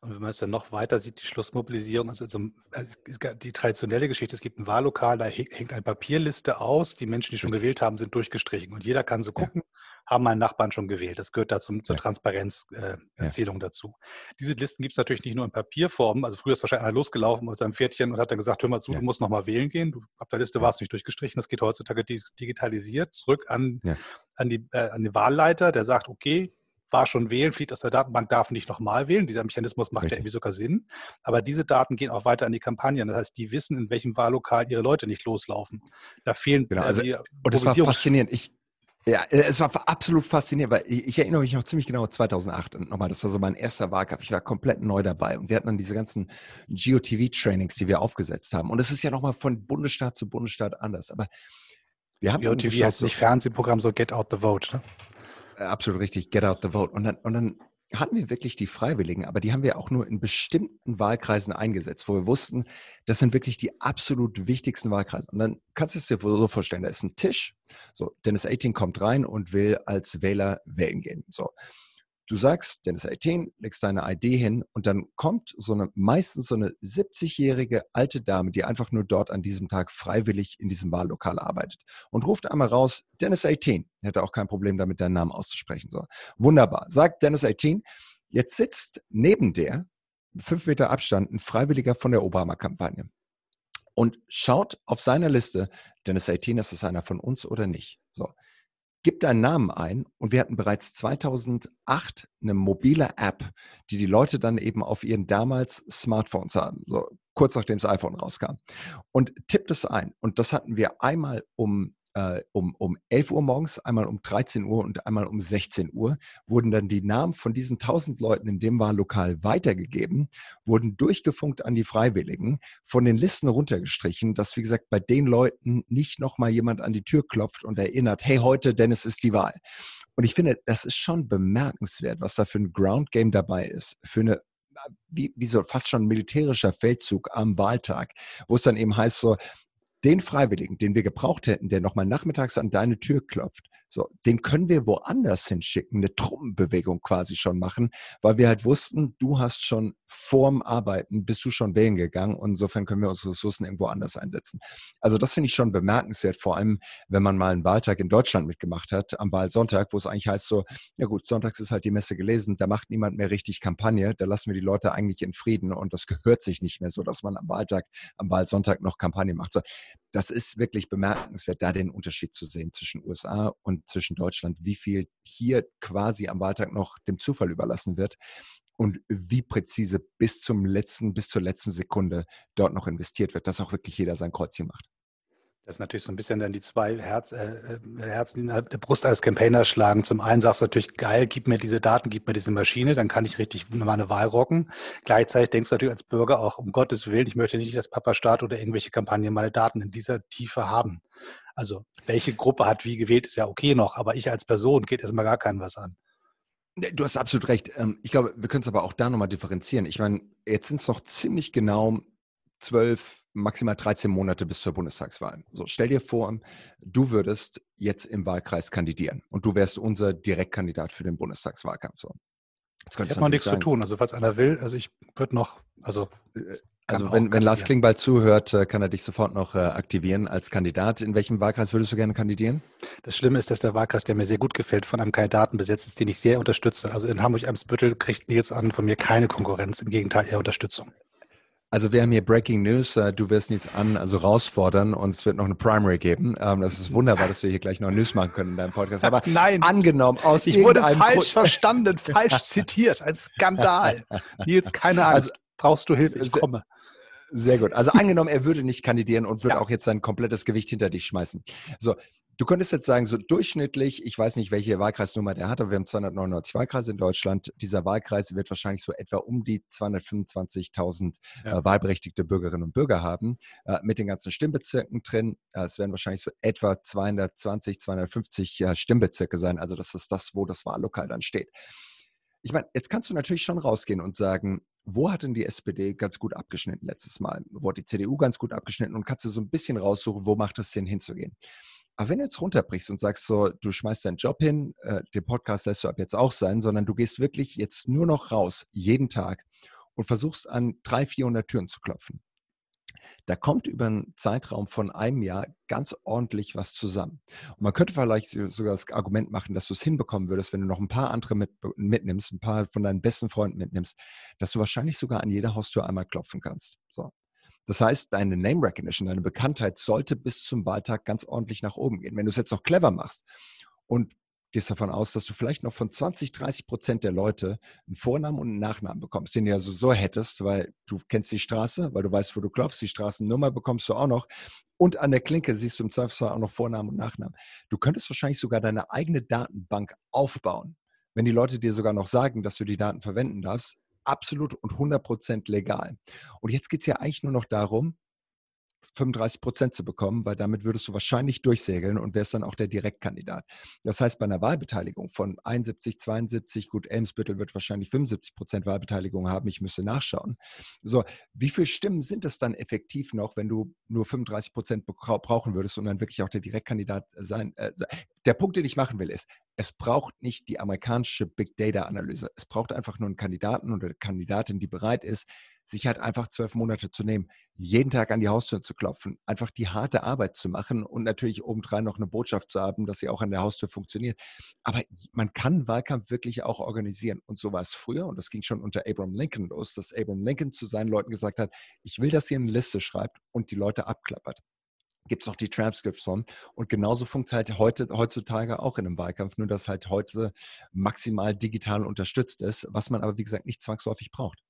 Und wenn man es dann noch weiter sieht, die Schlussmobilisierung, also, also die traditionelle Geschichte, es gibt ein Wahllokal, da hängt eine Papierliste aus, die Menschen, die schon gewählt haben, sind durchgestrichen. Und jeder kann so gucken, ja. haben meinen Nachbarn schon gewählt. Das gehört da zum, zur ja. Transparenzerzählung äh, ja. dazu. Diese Listen gibt es natürlich nicht nur in Papierform. Also früher ist wahrscheinlich einer losgelaufen mit seinem Pferdchen und hat dann gesagt, hör mal zu, du musst nochmal wählen gehen. Du, auf der Liste warst du nicht durchgestrichen. Das geht heutzutage digitalisiert zurück an, an, die, äh, an den Wahlleiter, der sagt, okay, war schon wählen, fliegt aus der Datenbank, darf nicht nochmal wählen. Dieser Mechanismus macht Richtig. ja irgendwie sogar Sinn. Aber diese Daten gehen auch weiter an die Kampagnen. Das heißt, die wissen, in welchem Wahllokal ihre Leute nicht loslaufen. Da fehlen genau, also, äh, Und es war faszinierend. Ich, ja, äh, es war absolut faszinierend, weil ich, ich, erinnere mich noch ziemlich genau 2008 und nochmal, das war so mein erster Wahlkampf. Ich war komplett neu dabei und wir hatten dann diese ganzen GeoTV-Trainings, die wir aufgesetzt haben. Und es ist ja nochmal von Bundesstaat zu Bundesstaat anders. Aber wir haben GeoTV heißt nicht Fernsehprogramm, so Get Out the Vote. Ne? Äh, absolut richtig, get out the vote. Und dann, und dann hatten wir wirklich die Freiwilligen, aber die haben wir auch nur in bestimmten Wahlkreisen eingesetzt, wo wir wussten, das sind wirklich die absolut wichtigsten Wahlkreise. Und dann kannst du es dir so vorstellen, da ist ein Tisch, so, Dennis 18 kommt rein und will als Wähler wählen gehen. So, Du sagst Dennis 18, legst deine ID hin und dann kommt so eine, meistens so eine 70-jährige alte Dame, die einfach nur dort an diesem Tag freiwillig in diesem Wahllokal arbeitet und ruft einmal raus, Dennis 18. Hätte auch kein Problem damit, deinen Namen auszusprechen. So. Wunderbar. Sagt Dennis 18, jetzt sitzt neben der, fünf Meter Abstand, ein Freiwilliger von der Obama-Kampagne und schaut auf seiner Liste, Dennis 18, ist das einer von uns oder nicht? So gib deinen Namen ein und wir hatten bereits 2008 eine mobile App, die die Leute dann eben auf ihren damals Smartphones haben, so kurz nachdem das iPhone rauskam. Und tippt es ein. Und das hatten wir einmal um äh, um, um 11 Uhr morgens, einmal um 13 Uhr und einmal um 16 Uhr, wurden dann die Namen von diesen 1000 Leuten in dem Wahllokal weitergegeben, wurden durchgefunkt an die Freiwilligen, von den Listen runtergestrichen, dass, wie gesagt, bei den Leuten nicht nochmal jemand an die Tür klopft und erinnert, hey, heute, Dennis, ist die Wahl. Und ich finde, das ist schon bemerkenswert, was da für ein Ground Game dabei ist, für eine wie, wie so fast schon militärischer Feldzug am Wahltag, wo es dann eben heißt so, den Freiwilligen, den wir gebraucht hätten, der nochmal nachmittags an deine Tür klopft, so, den können wir woanders hinschicken, eine Truppenbewegung quasi schon machen, weil wir halt wussten, du hast schon vorm Arbeiten, bist du schon wählen gegangen und insofern können wir unsere Ressourcen irgendwo anders einsetzen. Also das finde ich schon bemerkenswert, vor allem, wenn man mal einen Wahltag in Deutschland mitgemacht hat, am Wahlsonntag, wo es eigentlich heißt so, ja gut, sonntags ist halt die Messe gelesen, da macht niemand mehr richtig Kampagne, da lassen wir die Leute eigentlich in Frieden und das gehört sich nicht mehr so, dass man am Wahltag, am Wahlsonntag noch Kampagne macht. So, das ist wirklich bemerkenswert, da den Unterschied zu sehen zwischen USA und zwischen Deutschland, wie viel hier quasi am Wahltag noch dem Zufall überlassen wird und wie präzise bis zum letzten, bis zur letzten Sekunde dort noch investiert wird, dass auch wirklich jeder sein Kreuzchen macht. Das ist natürlich so ein bisschen dann die zwei Herz, äh, äh Herzen in der Brust eines Campaigners schlagen. Zum einen sagst du natürlich, geil, gib mir diese Daten, gib mir diese Maschine, dann kann ich richtig meine Wahl rocken. Gleichzeitig denkst du natürlich als Bürger auch, um Gottes Willen, ich möchte nicht, dass Papa Staat oder irgendwelche Kampagnen meine Daten in dieser Tiefe haben. Also welche Gruppe hat wie gewählt, ist ja okay noch, aber ich als Person geht erstmal gar keinen was an. Du hast absolut recht. Ähm, ich glaube, wir können es aber auch da nochmal differenzieren. Ich meine, jetzt sind es noch ziemlich genau zwölf, maximal 13 Monate bis zur Bundestagswahl. So, stell dir vor, du würdest jetzt im Wahlkreis kandidieren und du wärst unser Direktkandidat für den Bundestagswahlkampf. So. ich habe noch nichts sagen. zu tun. Also falls einer will, also ich würde noch, also äh, also wenn, wenn Lars Klingbeil zuhört, äh, kann er dich sofort noch äh, aktivieren als Kandidat. In welchem Wahlkreis würdest du gerne kandidieren? Das Schlimme ist, dass der Wahlkreis, der mir sehr gut gefällt, von einem Kandidaten besetzt ist, den ich sehr unterstütze. Also in Hamburg-Eimsbüttel kriegt Nils an von mir keine Konkurrenz, im Gegenteil eher Unterstützung. Also wir haben hier Breaking News. Äh, du wirst Nils an, also herausfordern und es wird noch eine Primary geben. Ähm, das ist wunderbar, dass wir hier gleich noch News machen können in deinem Podcast. Aber nein, angenommen aus ich wurde falsch Grund verstanden, falsch zitiert, ein Skandal. Nils, keine Angst. Also, Brauchst du Hilfe? Ich komme. Sehr gut. Also angenommen, er würde nicht kandidieren und würde ja. auch jetzt sein komplettes Gewicht hinter dich schmeißen. So, du könntest jetzt sagen, so durchschnittlich, ich weiß nicht, welche Wahlkreisnummer der hat, aber wir haben 299 Wahlkreise in Deutschland. Dieser Wahlkreis wird wahrscheinlich so etwa um die 225.000 ja. äh, wahlberechtigte Bürgerinnen und Bürger haben, äh, mit den ganzen Stimmbezirken drin. Äh, es werden wahrscheinlich so etwa 220, 250 Stimmbezirke sein. Also das ist das, wo das Wahllokal dann steht. Ich meine, jetzt kannst du natürlich schon rausgehen und sagen, wo hat denn die SPD ganz gut abgeschnitten letztes Mal? Wo hat die CDU ganz gut abgeschnitten? Und kannst du so ein bisschen raussuchen, wo macht es Sinn hinzugehen? Aber wenn du jetzt runterbrichst und sagst so, du schmeißt deinen Job hin, äh, den Podcast lässt du ab jetzt auch sein, sondern du gehst wirklich jetzt nur noch raus, jeden Tag und versuchst an 300, 400 Türen zu klopfen. Da kommt über einen Zeitraum von einem Jahr ganz ordentlich was zusammen. Und man könnte vielleicht sogar das Argument machen, dass du es hinbekommen würdest, wenn du noch ein paar andere mit, mitnimmst, ein paar von deinen besten Freunden mitnimmst, dass du wahrscheinlich sogar an jeder Haustür einmal klopfen kannst. So. Das heißt, deine Name Recognition, deine Bekanntheit sollte bis zum Wahltag ganz ordentlich nach oben gehen. Wenn du es jetzt noch clever machst und gehst davon aus, dass du vielleicht noch von 20, 30 Prozent der Leute einen Vornamen und einen Nachnamen bekommst, den du ja so, hättest, weil du kennst die Straße, weil du weißt, wo du klopfst, die Straßennummer bekommst du auch noch und an der Klinke siehst du im Zweifelsfall auch noch Vornamen und Nachnamen. Du könntest wahrscheinlich sogar deine eigene Datenbank aufbauen, wenn die Leute dir sogar noch sagen, dass du die Daten verwenden darfst. Absolut und 100 Prozent legal. Und jetzt geht es ja eigentlich nur noch darum, 35 Prozent zu bekommen, weil damit würdest du wahrscheinlich durchsegeln und wärst dann auch der Direktkandidat. Das heißt, bei einer Wahlbeteiligung von 71, 72, gut, Elmsbüttel wird wahrscheinlich 75 Prozent Wahlbeteiligung haben, ich müsste nachschauen. So, wie viele Stimmen sind es dann effektiv noch, wenn du nur 35 Prozent brauchen würdest und dann wirklich auch der Direktkandidat sein? Äh, der Punkt, den ich machen will, ist, es braucht nicht die amerikanische Big Data Analyse. Es braucht einfach nur einen Kandidaten oder eine Kandidatin, die bereit ist, sich halt einfach zwölf Monate zu nehmen, jeden Tag an die Haustür zu klopfen, einfach die harte Arbeit zu machen und natürlich obendrein noch eine Botschaft zu haben, dass sie auch an der Haustür funktioniert. Aber man kann Wahlkampf wirklich auch organisieren. Und so war es früher, und das ging schon unter Abraham Lincoln los, dass Abraham Lincoln zu seinen Leuten gesagt hat, ich will, dass ihr eine Liste schreibt und die Leute abklappert gibt es noch die Transcripts von. Und genauso funktioniert halt heute, heutzutage auch in einem Wahlkampf, nur dass halt heute maximal digital unterstützt ist, was man aber, wie gesagt, nicht zwangsläufig braucht.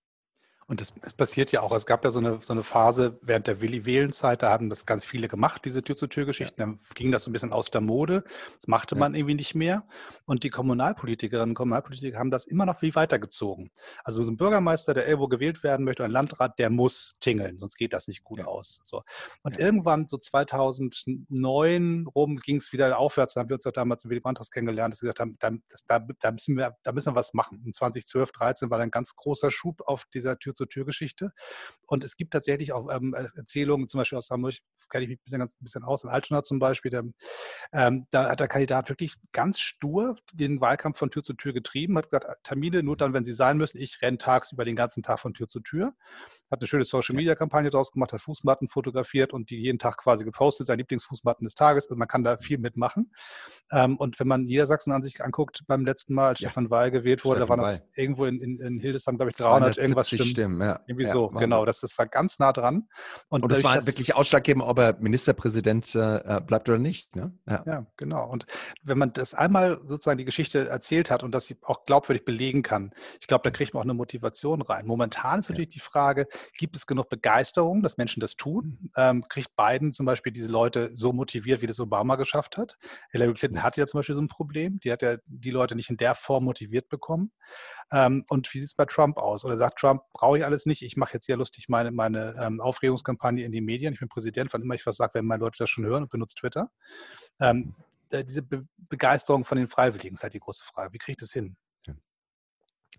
Und das, das, passiert ja auch. Es gab ja so eine, so eine Phase während der Willi-Wählen-Zeit, da haben das ganz viele gemacht, diese Tür-zu-Tür-Geschichten. Ja. Dann ging das so ein bisschen aus der Mode. Das machte ja. man irgendwie nicht mehr. Und die Kommunalpolitikerinnen und Kommunalpolitiker haben das immer noch wie weitergezogen. Also so ein Bürgermeister, der irgendwo gewählt werden möchte, ein Landrat, der muss tingeln, sonst geht das nicht gut ja. aus. So. Und irgendwann, so 2009 rum, ging es wieder aufwärts. Da haben wir uns ja damals in Willy Brandt kennengelernt, dass wir gesagt haben, da, das, da, da, müssen wir, da müssen wir was machen. Und 2012, 2013 war dann ein ganz großer Schub auf dieser Tür Tür-zu-Tür-Geschichte. Und es gibt tatsächlich auch ähm, Erzählungen, zum Beispiel aus Hamburg, kenne ich mich ein bisschen, ganz, ein bisschen aus, in Altona zum Beispiel, der, ähm, da hat der Kandidat wirklich ganz stur den Wahlkampf von Tür zu Tür getrieben, hat gesagt, Termine nur dann, wenn sie sein müssen. Ich renne tagsüber den ganzen Tag von Tür zu Tür. Hat eine schöne Social-Media-Kampagne draus gemacht, hat Fußmatten fotografiert und die jeden Tag quasi gepostet, sein Lieblingsfußmatten des Tages. Also man kann da viel mitmachen. Ähm, und wenn man Niedersachsen an sich anguckt, beim letzten Mal, als ja. Stefan Weil gewählt wurde, Stefan da waren das irgendwo in, in, in Hildesheim, glaube ich, 300 irgendwas Stimmen. Stimmen ja. Irgendwie ja, so, genau. Das, das war ganz nah dran. Und, und das war das, wirklich ausschlaggebend, ob er Ministerpräsident äh, äh, bleibt oder nicht. Ne? Ja. ja, genau. Und wenn man das einmal sozusagen die Geschichte erzählt hat und das auch glaubwürdig belegen kann, ich glaube, da kriegt man auch eine Motivation rein. Momentan ist natürlich die Frage, gibt es genug Begeisterung, dass Menschen das tun? Mhm. Ähm, kriegt Biden zum Beispiel diese Leute so motiviert, wie das Obama geschafft hat? Hillary Clinton hat ja zum Beispiel so ein Problem. Die hat ja die Leute nicht in der Form motiviert bekommen. Ähm, und wie sieht es bei Trump aus? Oder sagt Trump, brauche ich alles nicht, ich mache jetzt hier lustig meine, meine ähm, Aufregungskampagne in die Medien. Ich bin Präsident, wann immer ich was sage, werden meine Leute das schon hören und benutzt Twitter. Ähm, diese Be Begeisterung von den Freiwilligen ist halt die große Frage. Wie kriege ich das hin?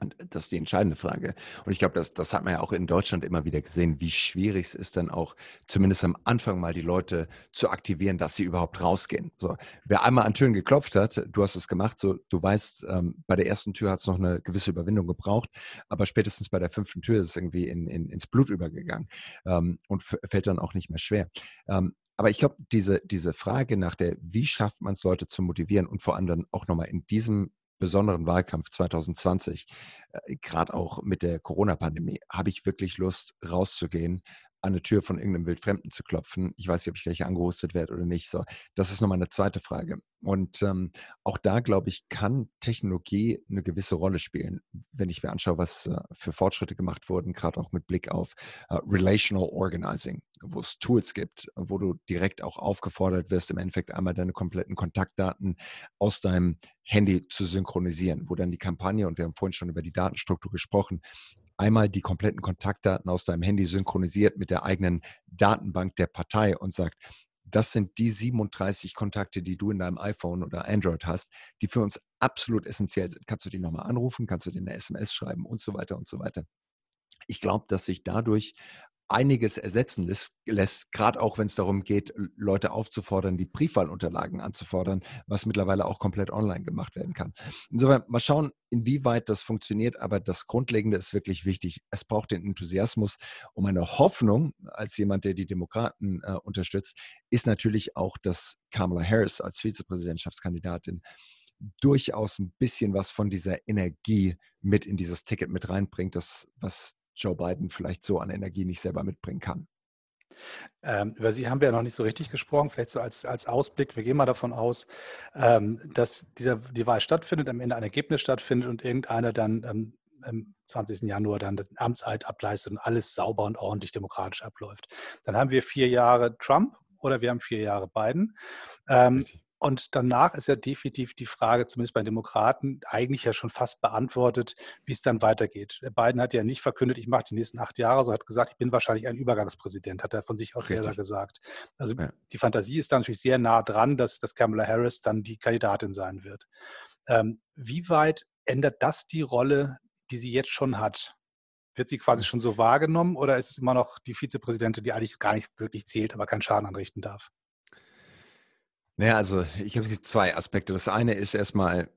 Und das ist die entscheidende Frage. Und ich glaube, das, das hat man ja auch in Deutschland immer wieder gesehen, wie schwierig es ist, dann auch zumindest am Anfang mal die Leute zu aktivieren, dass sie überhaupt rausgehen. So, wer einmal an Türen geklopft hat, du hast es gemacht, so du weißt, ähm, bei der ersten Tür hat es noch eine gewisse Überwindung gebraucht, aber spätestens bei der fünften Tür ist es irgendwie in, in, ins Blut übergegangen ähm, und fällt dann auch nicht mehr schwer. Ähm, aber ich glaube, diese, diese Frage nach der, wie schafft man es, Leute zu motivieren und vor allem auch nochmal in diesem besonderen Wahlkampf 2020, äh, gerade auch mit der Corona-Pandemie, habe ich wirklich Lust, rauszugehen, an eine Tür von irgendeinem Wildfremden zu klopfen. Ich weiß nicht, ob ich gleich angehostet werde oder nicht. So, das ist nochmal eine zweite Frage. Und ähm, auch da, glaube ich, kann Technologie eine gewisse Rolle spielen. Wenn ich mir anschaue, was äh, für Fortschritte gemacht wurden, gerade auch mit Blick auf äh, Relational Organizing, wo es Tools gibt, wo du direkt auch aufgefordert wirst, im Endeffekt einmal deine kompletten Kontaktdaten aus deinem Handy zu synchronisieren, wo dann die Kampagne, und wir haben vorhin schon über die Datenstruktur gesprochen, einmal die kompletten Kontaktdaten aus deinem Handy synchronisiert mit der eigenen Datenbank der Partei und sagt, das sind die 37 Kontakte, die du in deinem iPhone oder Android hast, die für uns absolut essentiell sind. Kannst du die nochmal anrufen, kannst du dir eine SMS schreiben und so weiter und so weiter. Ich glaube, dass sich dadurch einiges ersetzen lässt, lässt gerade auch wenn es darum geht, Leute aufzufordern, die Briefwahlunterlagen anzufordern, was mittlerweile auch komplett online gemacht werden kann. Insofern mal schauen, inwieweit das funktioniert, aber das Grundlegende ist wirklich wichtig. Es braucht den Enthusiasmus, um eine Hoffnung als jemand, der die Demokraten äh, unterstützt, ist natürlich auch, dass Kamala Harris als Vizepräsidentschaftskandidatin durchaus ein bisschen was von dieser Energie mit in dieses Ticket mit reinbringt, das was Joe Biden vielleicht so an Energie nicht selber mitbringen kann. Ähm, über Sie haben wir ja noch nicht so richtig gesprochen, vielleicht so als, als Ausblick. Wir gehen mal davon aus, ähm, dass dieser, die Wahl stattfindet, am Ende ein Ergebnis stattfindet und irgendeiner dann ähm, am 20. Januar dann das Amtseid ableistet und alles sauber und ordentlich demokratisch abläuft. Dann haben wir vier Jahre Trump oder wir haben vier Jahre Biden. Ähm, und danach ist ja definitiv die Frage, zumindest bei Demokraten, eigentlich ja schon fast beantwortet, wie es dann weitergeht. Biden hat ja nicht verkündet, ich mache die nächsten acht Jahre, sondern hat gesagt, ich bin wahrscheinlich ein Übergangspräsident, hat er von sich aus Richtig. selber gesagt. Also ja. die Fantasie ist da natürlich sehr nah dran, dass, dass Kamala Harris dann die Kandidatin sein wird. Ähm, wie weit ändert das die Rolle, die sie jetzt schon hat? Wird sie quasi schon so wahrgenommen oder ist es immer noch die Vizepräsidentin, die eigentlich gar nicht wirklich zählt, aber keinen Schaden anrichten darf? Naja, also ich habe zwei Aspekte. Das eine ist erstmal,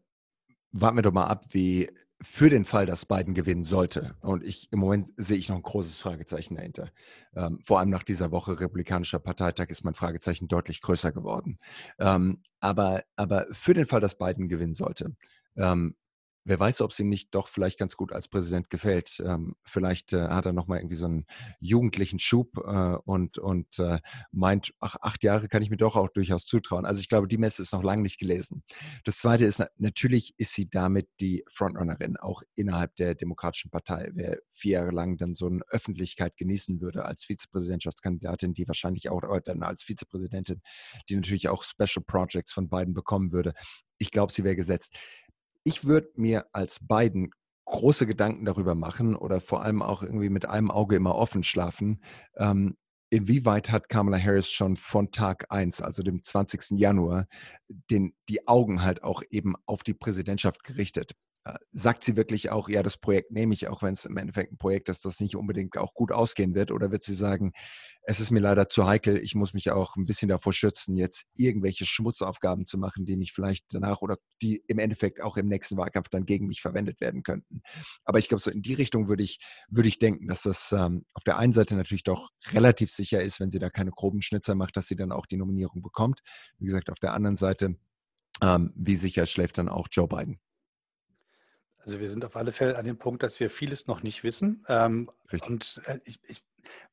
warten wir doch mal ab, wie für den Fall, dass Biden gewinnen sollte. Und ich im Moment sehe ich noch ein großes Fragezeichen dahinter. Ähm, vor allem nach dieser Woche republikanischer Parteitag ist mein Fragezeichen deutlich größer geworden. Ähm, aber, aber für den Fall, dass Biden gewinnen sollte, ähm, Wer weiß, ob ihm nicht doch vielleicht ganz gut als Präsident gefällt. Ähm, vielleicht äh, hat er nochmal irgendwie so einen jugendlichen Schub äh, und, und äh, meint, ach, acht Jahre kann ich mir doch auch durchaus zutrauen. Also ich glaube, die Messe ist noch lange nicht gelesen. Das Zweite ist, natürlich ist sie damit die Frontrunnerin, auch innerhalb der Demokratischen Partei. Wer vier Jahre lang dann so eine Öffentlichkeit genießen würde als Vizepräsidentschaftskandidatin, die wahrscheinlich auch dann als Vizepräsidentin, die natürlich auch Special Projects von beiden bekommen würde, ich glaube, sie wäre gesetzt ich würde mir als beiden große Gedanken darüber machen oder vor allem auch irgendwie mit einem Auge immer offen schlafen. Ähm, inwieweit hat Kamala Harris schon von Tag 1, also dem 20. Januar, den, die Augen halt auch eben auf die Präsidentschaft gerichtet? Äh, sagt sie wirklich auch, ja, das Projekt nehme ich, auch wenn es im Endeffekt ein Projekt ist, das nicht unbedingt auch gut ausgehen wird? Oder wird sie sagen, es ist mir leider zu heikel, ich muss mich auch ein bisschen davor schützen, jetzt irgendwelche Schmutzaufgaben zu machen, die mich vielleicht danach oder die im Endeffekt auch im nächsten Wahlkampf dann gegen mich verwendet werden könnten. Aber ich glaube, so in die Richtung würde ich, würde ich denken, dass das ähm, auf der einen Seite natürlich doch relativ sicher ist, wenn sie da keine groben Schnitzer macht, dass sie dann auch die Nominierung bekommt. Wie gesagt, auf der anderen Seite, ähm, wie sicher schläft dann auch Joe Biden. Also wir sind auf alle Fälle an dem Punkt, dass wir vieles noch nicht wissen. Ähm, und äh, ich, ich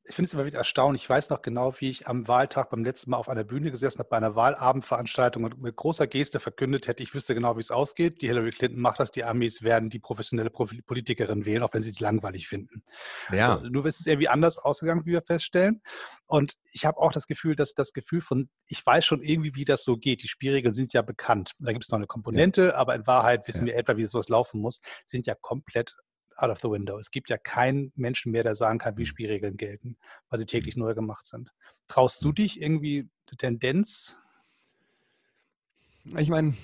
ich finde es immer wieder erstaunlich. Ich weiß noch genau, wie ich am Wahltag beim letzten Mal auf einer Bühne gesessen habe, bei einer Wahlabendveranstaltung und mit großer Geste verkündet hätte, ich wüsste genau, wie es ausgeht. Die Hillary Clinton macht das, die Amis werden die professionelle Politikerin wählen, auch wenn sie die langweilig finden. Ja. So, nur ist es irgendwie anders ausgegangen, wie wir feststellen. Und ich habe auch das Gefühl, dass das Gefühl von, ich weiß schon irgendwie, wie das so geht. Die Spielregeln sind ja bekannt. Da gibt es noch eine Komponente, ja. aber in Wahrheit wissen ja. wir etwa, wie sowas laufen muss, sind ja komplett out of the window. Es gibt ja keinen Menschen mehr, der sagen kann, wie mhm. Spielregeln gelten, weil sie täglich mhm. neu gemacht sind. Traust du dich irgendwie die Tendenz? Ich meine,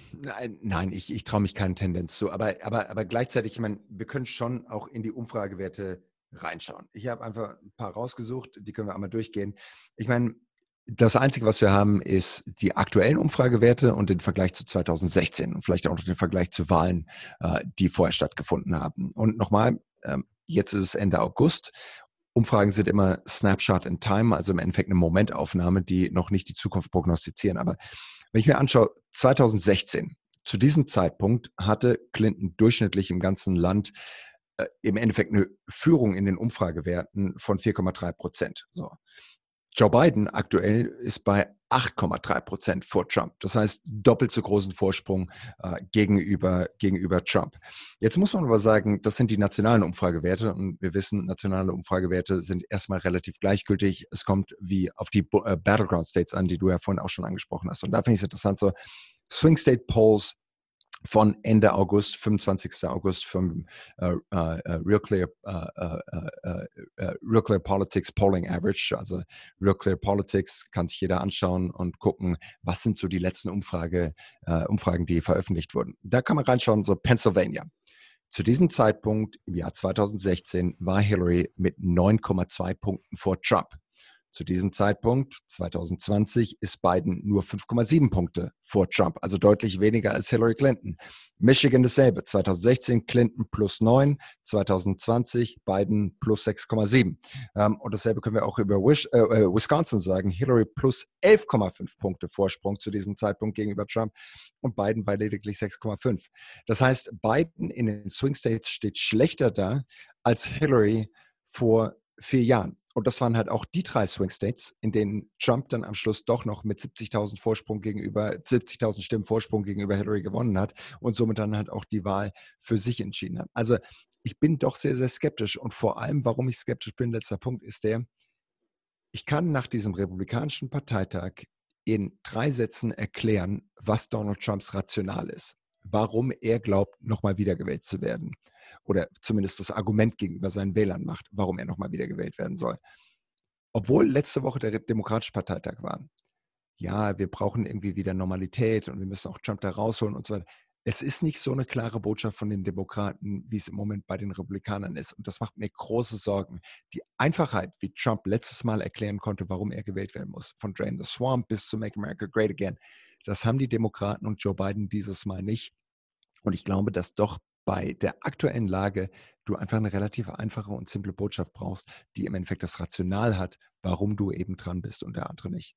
nein, ich, ich traue mich keine Tendenz zu, aber, aber, aber gleichzeitig, ich meine, wir können schon auch in die Umfragewerte reinschauen. Ich habe einfach ein paar rausgesucht, die können wir einmal durchgehen. Ich meine, das Einzige, was wir haben, ist die aktuellen Umfragewerte und den Vergleich zu 2016 und vielleicht auch noch den Vergleich zu Wahlen, äh, die vorher stattgefunden haben. Und nochmal, ähm, jetzt ist es Ende August. Umfragen sind immer Snapshot in Time, also im Endeffekt eine Momentaufnahme, die noch nicht die Zukunft prognostizieren. Aber wenn ich mir anschaue, 2016, zu diesem Zeitpunkt hatte Clinton durchschnittlich im ganzen Land äh, im Endeffekt eine Führung in den Umfragewerten von 4,3 Prozent. So. Joe Biden aktuell ist bei 8,3 Prozent vor Trump. Das heißt, doppelt so großen Vorsprung äh, gegenüber, gegenüber Trump. Jetzt muss man aber sagen, das sind die nationalen Umfragewerte und wir wissen, nationale Umfragewerte sind erstmal relativ gleichgültig. Es kommt wie auf die äh, Battleground States an, die du ja vorhin auch schon angesprochen hast. Und da finde ich es interessant, so Swing State Polls von Ende August, 25. August vom äh, äh, äh, Real, Clear, äh, äh, äh, Real Clear Politics Polling Average. Also Real Clear Politics kann sich jeder anschauen und gucken, was sind so die letzten Umfrage, Umfragen, die veröffentlicht wurden. Da kann man reinschauen, so Pennsylvania. Zu diesem Zeitpunkt im Jahr 2016 war Hillary mit 9,2 Punkten vor Trump. Zu diesem Zeitpunkt, 2020, ist Biden nur 5,7 Punkte vor Trump, also deutlich weniger als Hillary Clinton. Michigan dasselbe, 2016 Clinton plus 9, 2020 Biden plus 6,7. Ähm, und dasselbe können wir auch über äh, äh Wisconsin sagen, Hillary plus 11,5 Punkte Vorsprung zu diesem Zeitpunkt gegenüber Trump und Biden bei lediglich 6,5. Das heißt, Biden in den Swing States steht schlechter da als Hillary vor vier Jahren. Und das waren halt auch die drei Swing States, in denen Trump dann am Schluss doch noch mit 70.000 Vorsprung gegenüber, 70.000 Stimmen Vorsprung gegenüber Hillary gewonnen hat und somit dann halt auch die Wahl für sich entschieden hat. Also ich bin doch sehr, sehr skeptisch. Und vor allem, warum ich skeptisch bin, letzter Punkt ist der, ich kann nach diesem Republikanischen Parteitag in drei Sätzen erklären, was Donald Trumps Rational ist, warum er glaubt, nochmal wiedergewählt zu werden oder zumindest das Argument gegenüber seinen Wählern macht, warum er nochmal wiedergewählt werden soll. Obwohl letzte Woche der Demokratische Parteitag war. Ja, wir brauchen irgendwie wieder Normalität und wir müssen auch Trump da rausholen und so weiter. Es ist nicht so eine klare Botschaft von den Demokraten, wie es im Moment bei den Republikanern ist. Und das macht mir große Sorgen. Die Einfachheit, wie Trump letztes Mal erklären konnte, warum er gewählt werden muss, von Drain the Swamp bis zu Make America Great Again, das haben die Demokraten und Joe Biden dieses Mal nicht. Und ich glaube, dass doch bei der aktuellen Lage du einfach eine relativ einfache und simple Botschaft brauchst, die im Endeffekt das Rational hat, warum du eben dran bist und der andere nicht.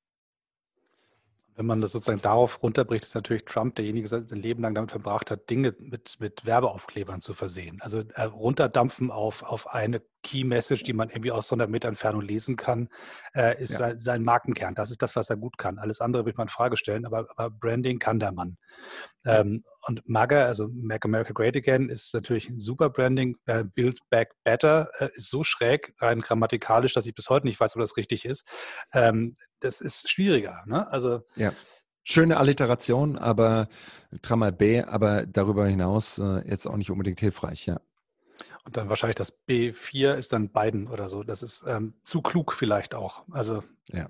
Wenn man das sozusagen darauf runterbricht, ist natürlich Trump derjenige, der sein Leben lang damit verbracht hat, Dinge mit, mit Werbeaufklebern zu versehen. Also äh, runterdampfen auf, auf eine Key Message, die man irgendwie aus 100 Meter Entfernung lesen kann, äh, ist ja. sein, sein, Markenkern. Das ist das, was er gut kann. Alles andere würde man in Frage stellen, aber, aber Branding kann der Mann. Ähm, und MAGA, also Make America Great Again, ist natürlich ein super Branding. Äh, Build Back Better äh, ist so schräg, rein grammatikalisch, dass ich bis heute nicht weiß, ob das richtig ist. Ähm, das ist schwieriger. Ne? Also ja. Schöne Alliteration, aber dreimal B, aber darüber hinaus äh, jetzt auch nicht unbedingt hilfreich, ja. Und dann wahrscheinlich das B4 ist dann Biden oder so. Das ist ähm, zu klug vielleicht auch. Also ja.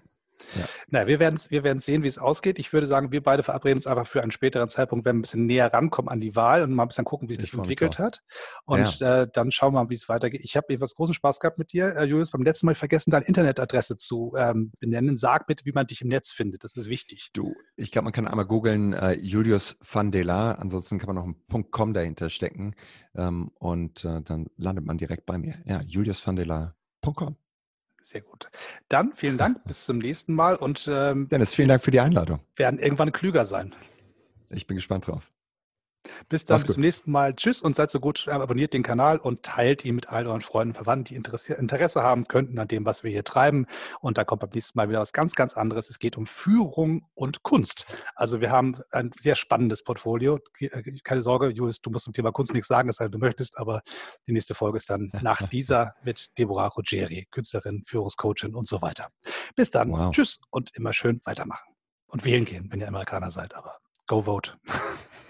Ja. Na, wir werden wir werden sehen, wie es ausgeht. Ich würde sagen, wir beide verabreden uns einfach für einen späteren Zeitpunkt, wenn wir ein bisschen näher rankommen an die Wahl und mal ein bisschen gucken, wie sich das entwickelt hat. Und ja. äh, dann schauen wir mal, wie es weitergeht. Ich habe etwas großen Spaß gehabt mit dir, äh, Julius. Beim letzten Mal vergessen, deine Internetadresse zu ähm, benennen. Sag bitte, wie man dich im Netz findet. Das ist wichtig. Du, ich glaube, man kann einmal googeln äh, Julius van Dela. Ansonsten kann man noch einen .com dahinter stecken ähm, und äh, dann landet man direkt bei mir. Ja, juliusvandela.com. Sehr gut. Dann vielen Dank, bis zum nächsten Mal und ähm, Dennis, vielen Dank für die Einladung. Werden irgendwann klüger sein. Ich bin gespannt drauf. Bis dann, bis zum nächsten Mal. Tschüss und seid so gut, äh, abonniert den Kanal und teilt ihn mit all euren Freunden und Verwandten, die Interesse haben könnten an dem, was wir hier treiben. Und da kommt beim nächsten Mal wieder was ganz, ganz anderes. Es geht um Führung und Kunst. Also wir haben ein sehr spannendes Portfolio. Äh, keine Sorge, Julius, du musst zum Thema Kunst nichts sagen, es sei denn, du möchtest, aber die nächste Folge ist dann nach dieser mit Deborah Rogeri, Künstlerin, Führungscoachin und so weiter. Bis dann. Wow. Tschüss und immer schön weitermachen. Und wählen gehen, wenn ihr Amerikaner seid, aber go vote.